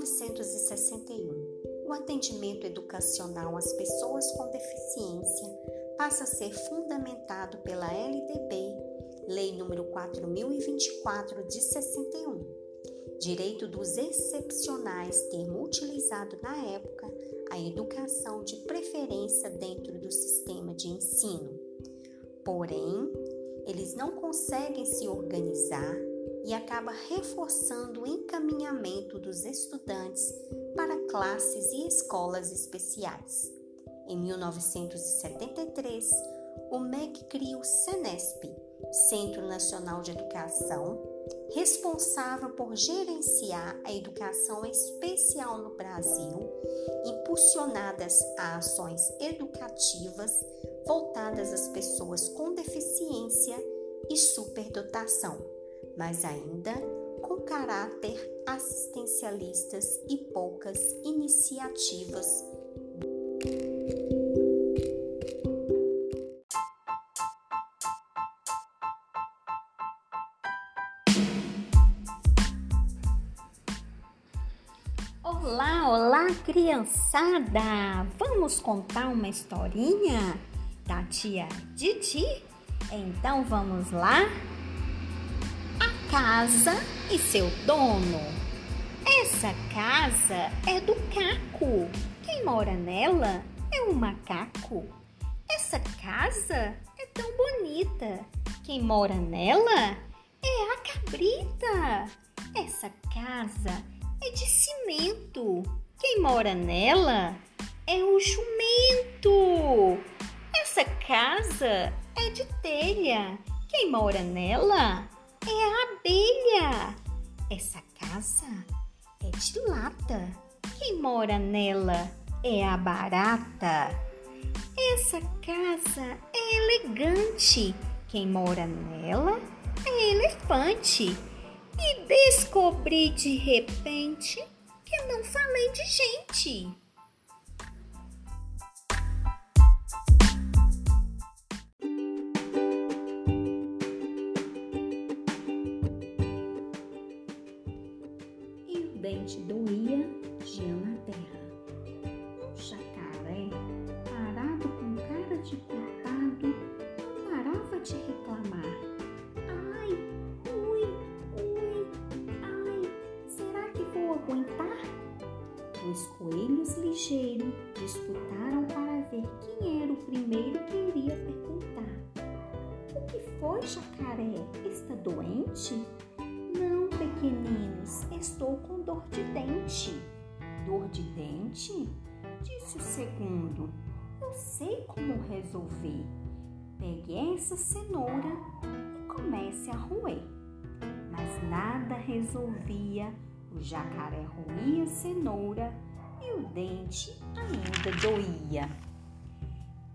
1961, o atendimento educacional às pessoas com deficiência passa a ser fundamentado pela LDB, Lei nº 4024 de 61. Direito dos excepcionais, termo utilizado na época, a educação de preferência dentro do sistema de ensino. Porém, eles não conseguem se organizar e acaba reforçando o encaminhamento dos estudantes para classes e escolas especiais. Em 1973, o MEC cria o SENESP, Centro Nacional de Educação, responsável por gerenciar a educação especial no Brasil, impulsionadas a ações educativas voltadas às pessoas com deficiência e superdotação, mas ainda com caráter assistencialistas e poucas iniciativas Olá, olá, criançada! Vamos contar uma historinha da tia Didi? Então vamos lá? Casa e seu dono. Essa casa é do Caco. Quem mora nela é um macaco. Essa casa é tão bonita. Quem mora nela é a cabrita. Essa casa é de cimento. Quem mora nela é o jumento. Essa casa é de telha. Quem mora nela é a abelha. Essa casa é de lata. Quem mora nela é a barata. Essa casa é elegante. Quem mora nela é elefante e descobri de repente que não falei de gente. Dente doía de na terra. Um jacaré, parado com cara de coitado, não parava de reclamar. Dois coelhos ligeiros disputaram para ver quem era o primeiro que iria perguntar. O que foi, jacaré? Está doente? Pequeninos, estou com dor de dente. Dor de dente? Disse o segundo. Eu sei como resolver. Pegue essa cenoura e comece a roer. Mas nada resolvia o jacaré roía cenoura e o dente ainda doía.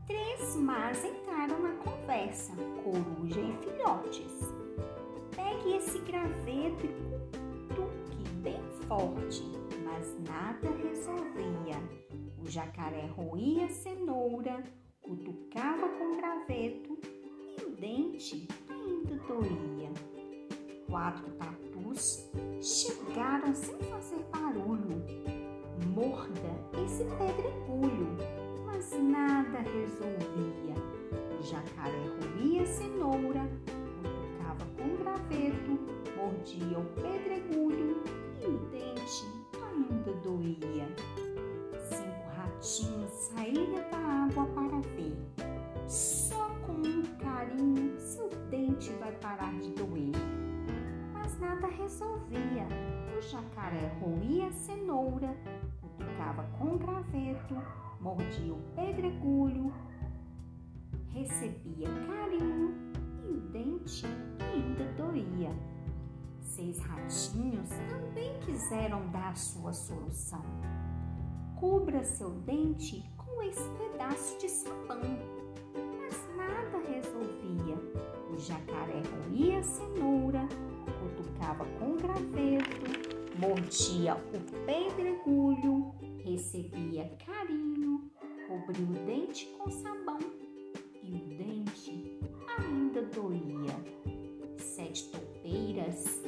Três más entraram na conversa, coruja e filhotes. Pegue esse graveto e bem forte, mas nada resolvia. O jacaré roía cenoura, cutucava com graveto e o dente ainda doía. Quatro tatus chegaram sem parar de doer nada resolvia. O jacaré roía a cenoura, cutucava com graveto, mordia o pedregulho, recebia carinho e o dente ainda doía. Seis ratinhos também quiseram dar sua solução. Cubra seu dente com esse pedaço de sabão. com graveto, mordia o pedregulho, recebia carinho, cobria o dente com sabão e o dente ainda doía. Sete topeiras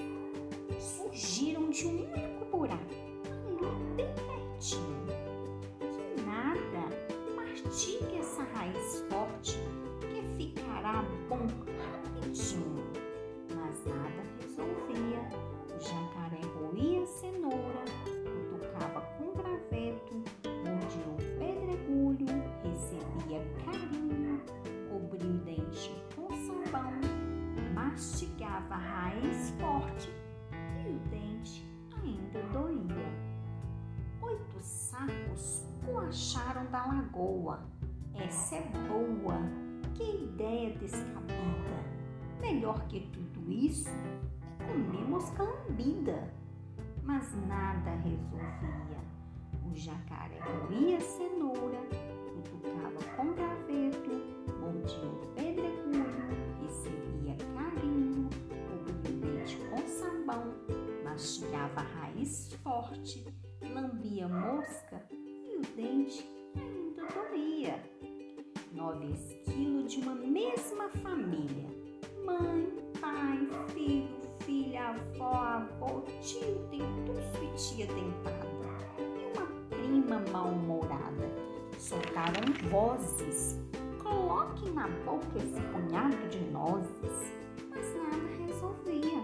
surgiram de um único buraco, ali bem pertinho. Que nada, mastigue essa raiz forte da lagoa. Essa é boa, que ideia descabida. Melhor que tudo isso é comer mosca lambida. Mas nada resolvia. O jacaré roía cenoura, cutucava com graveto, mordia o pedregulho, recebia carinho, cobria o leite com sabão, mastigava a raiz forte, lambia mosca e o dente. Nove esquilos de uma mesma família, mãe, pai, filho, filha, avó, avô, tio dentuço e tia dentada prima mal-humorada. Soltaram vozes. Coloque na boca esse punhado de nozes. Mas nada resolvia.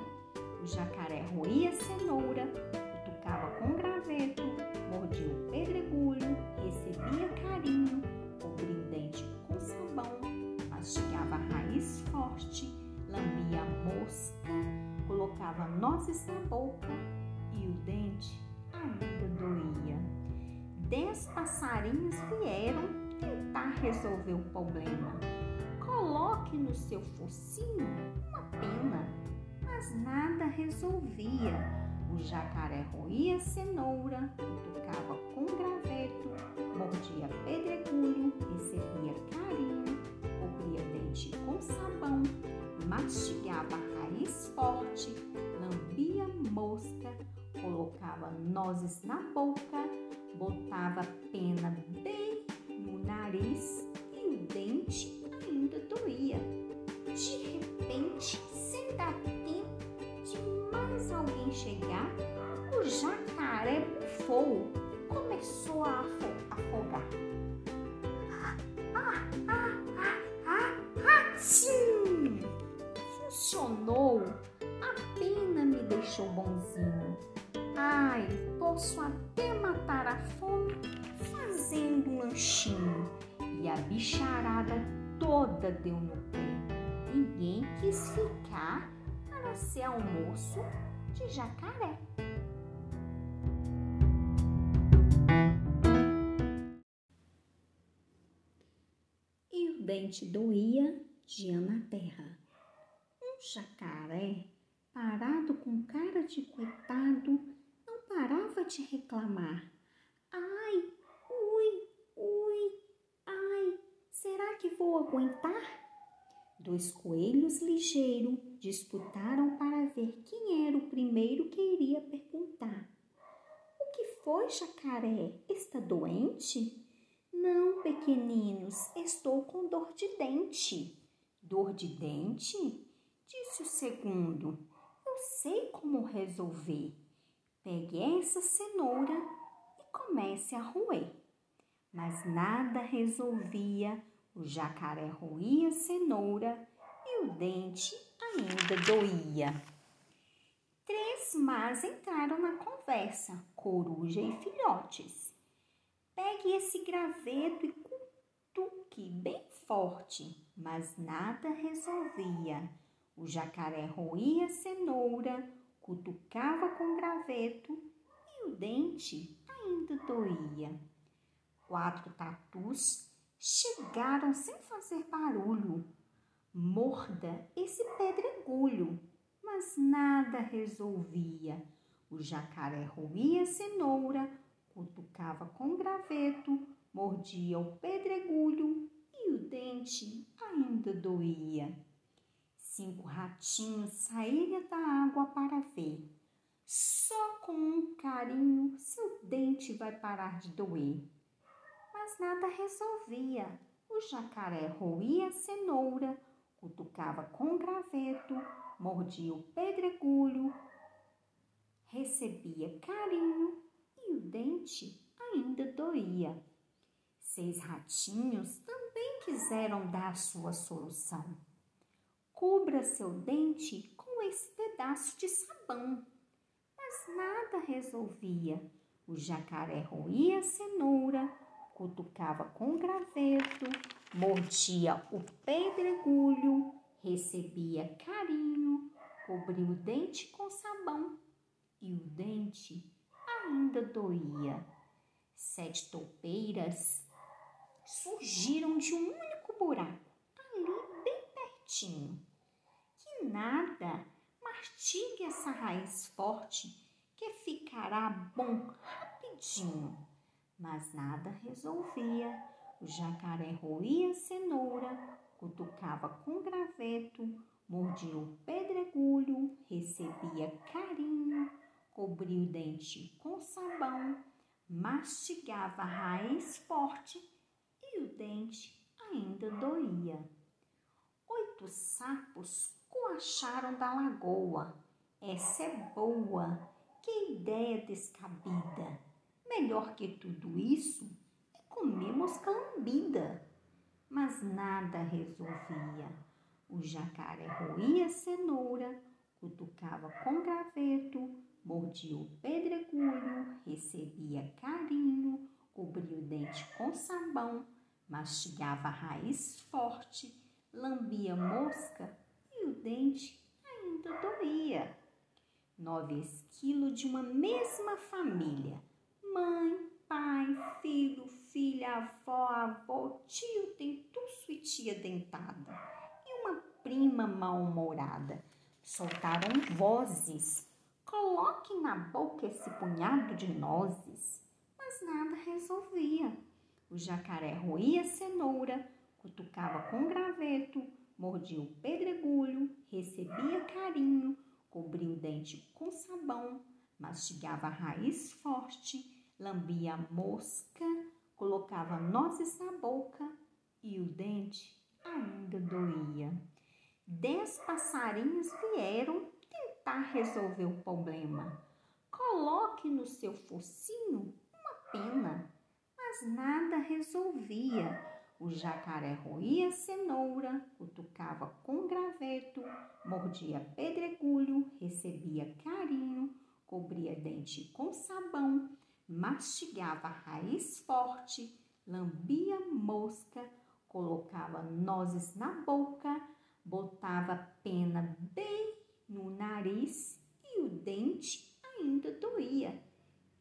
O jacaré roía cenoura, colocava nozes na boca e o dente ainda doía dez passarinhos vieram tentar resolver o problema. Coloque no seu focinho uma pena, mas nada resolvia. O jacaré roía cenoura, tocava com graveto, mordia pedregulho, com sabão, mastigava raiz forte, lambia mosca, colocava nozes na boca, botava pena bem no nariz e o dente ainda doía. De repente, sem dar tempo de mais alguém chegar, o jacaré bufou e começou a afogar. Ah, ah, ah, sim! Funcionou! A pena me deixou bonzinho. Ai, posso até matar a fome fazendo um lanchinho. E a bicharada toda deu no pé. Ninguém quis ficar para ser almoço de jacaré. E o dente doía dia na terra. Um jacaré parado com cara de coitado parava de reclamar. Ai, ui, ui, ai, será que vou aguentar? Dois coelhos ligeiros disputaram para ver quem era o primeiro que iria perguntar. O que foi, jacaré? Está doente? Não, pequeninos, estou com dor de dente. Dor de dente? Disse o segundo. Eu sei como resolver. Pegue essa cenoura e comece a roer. Mas nada resolvia, o jacaré roía a cenoura e o dente ainda doía. Três más entraram na conversa, coruja e filhotes. Pegue esse graveto e cutuque bem forte, mas nada resolvia. O jacaré roía cenoura, cutucava com graveto e o dente ainda doía. Quatro tatus chegaram sem fazer barulho. Morda esse pedregulho, mas nada resolvia. O jacaré roía cenoura, cutucava com graveto, mordia o pedregulho e o dente ainda doía. Cinco ratinhos saíram da água para ver. Só com um carinho seu dente vai parar de doer. Mas nada resolvia. O jacaré roía a cenoura, cutucava com graveto, mordia o pedregulho, recebia carinho e o dente ainda doía. Seis ratinhos também quiseram dar sua solução. Cubra seu dente com esse pedaço de sabão. Mas nada resolvia. O jacaré roía a cenoura, cutucava com graveto, mordia o pedregulho, recebia carinho cobriu o dente com sabão e o dente ainda doía. Sete toupeiras surgiram de um único buraco, ali bem pertinho. Que nada, mastigue essa raiz forte que ficará bom rapidinho. Mas nada resolvia. O jacaré roía a cenoura, cutucava com graveto, mordia o pedregulho, recebia carinho, cobria o dente com sabão, mastigava a raiz forte e o dente ainda doía. Oito sapos coacharam da lagoa. Essa é boa, que ideia descabida! Melhor que tudo isso é comer mosca lambida. Mas nada resolvia. O jacaré roía cenoura, cutucava com graveto, mordia o pedregulho, recebia carinho, cobria o dente com sabão, mastigava a raiz forte, lambia mosca e o dente ainda doía. Nove esquilos de uma mesma família. Mãe, pai, filho, filha, avó, avô, tio dentuço e tia dentada. E uma prima mal-humorada. Soltaram vozes. Coloquem na boca esse punhado de nozes. Mas nada resolvia. O jacaré roía cenoura, cutucava com graveto, mordia o pedregulho, recebia carinho, cobria o dente com sabão, mastigava a raiz forte, lambia a mosca, colocava nozes na boca e o dente ainda doía. Dez passarinhos vieram tentar resolver o problema. Coloque no seu focinho uma pena, mas nada resolvia. O jacaré roía cenoura, cutucava com graveto, mordia pedregulho, recebia carinho, cobria dente com sabão, mastigava raiz forte, lambia mosca, colocava nozes na boca, botava pena bem no nariz e o dente ainda doía.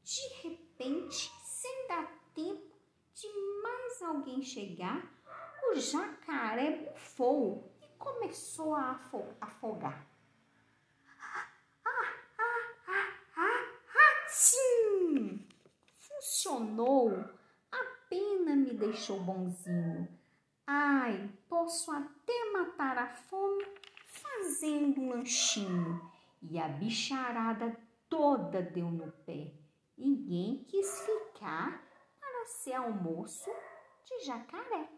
De repente, sem dar tempo de mais alguém chegar, o jacaré bufou e começou a afogar. Ah, ah, ah, ah, ah, sim! Funcionou! A pena me deixou bonzinho. Ai, posso até matar a fome fazendo um lanchinho. E a bicharada toda deu no pé. Ninguém quis ficar ser almoço de jacaré.